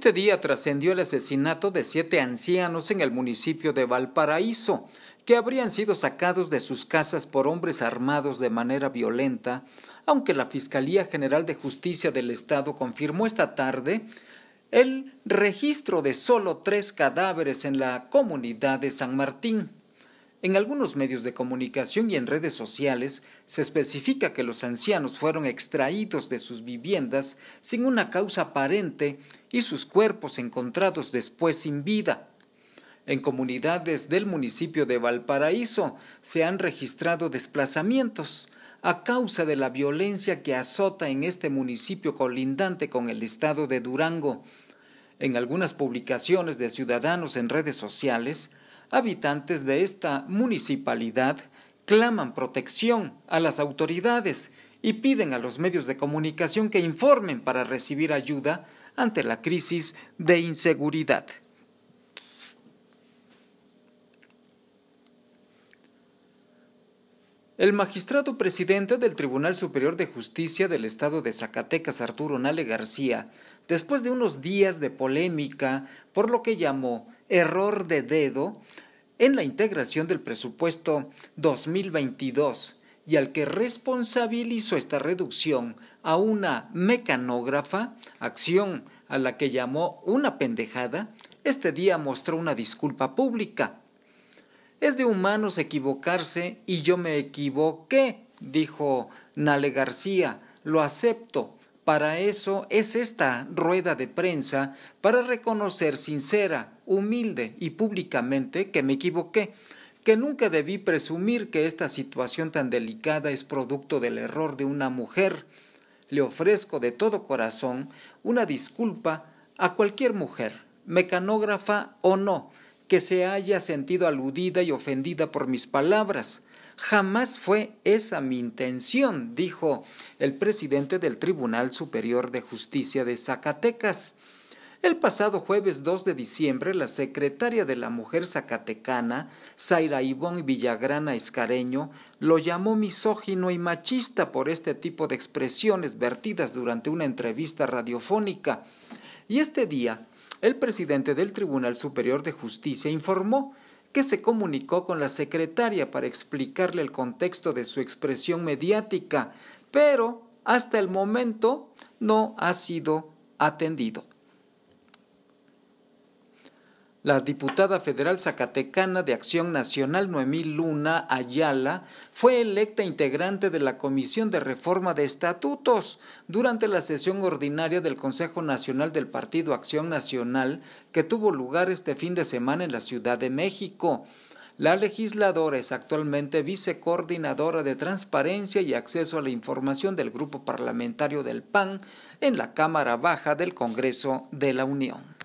Este día trascendió el asesinato de siete ancianos en el municipio de Valparaíso, que habrían sido sacados de sus casas por hombres armados de manera violenta, aunque la Fiscalía General de Justicia del Estado confirmó esta tarde el registro de solo tres cadáveres en la comunidad de San Martín. En algunos medios de comunicación y en redes sociales se especifica que los ancianos fueron extraídos de sus viviendas sin una causa aparente y sus cuerpos encontrados después sin vida. En comunidades del municipio de Valparaíso se han registrado desplazamientos a causa de la violencia que azota en este municipio colindante con el estado de Durango. En algunas publicaciones de ciudadanos en redes sociales habitantes de esta municipalidad claman protección a las autoridades y piden a los medios de comunicación que informen para recibir ayuda ante la crisis de inseguridad. El magistrado presidente del Tribunal Superior de Justicia del Estado de Zacatecas, Arturo Nale García, después de unos días de polémica por lo que llamó error de dedo en la integración del presupuesto 2022 y al que responsabilizó esta reducción a una mecanógrafa, acción a la que llamó una pendejada, este día mostró una disculpa pública. Es de humanos equivocarse y yo me equivoqué, dijo Nale García, lo acepto, para eso es esta rueda de prensa, para reconocer sincera, humilde y públicamente que me equivoqué, que nunca debí presumir que esta situación tan delicada es producto del error de una mujer. Le ofrezco de todo corazón una disculpa a cualquier mujer, mecanógrafa o no, que se haya sentido aludida y ofendida por mis palabras. Jamás fue esa mi intención, dijo el presidente del Tribunal Superior de Justicia de Zacatecas. El pasado jueves 2 de diciembre, la secretaria de la mujer zacatecana, Zaira Ivón Villagrana Escareño, lo llamó misógino y machista por este tipo de expresiones vertidas durante una entrevista radiofónica. Y este día, el presidente del Tribunal Superior de Justicia informó que se comunicó con la secretaria para explicarle el contexto de su expresión mediática, pero hasta el momento no ha sido atendido. La diputada federal zacatecana de Acción Nacional Noemí Luna Ayala fue electa integrante de la Comisión de Reforma de Estatutos durante la sesión ordinaria del Consejo Nacional del Partido Acción Nacional que tuvo lugar este fin de semana en la Ciudad de México. La legisladora es actualmente vicecoordinadora de Transparencia y Acceso a la Información del Grupo Parlamentario del PAN en la Cámara Baja del Congreso de la Unión.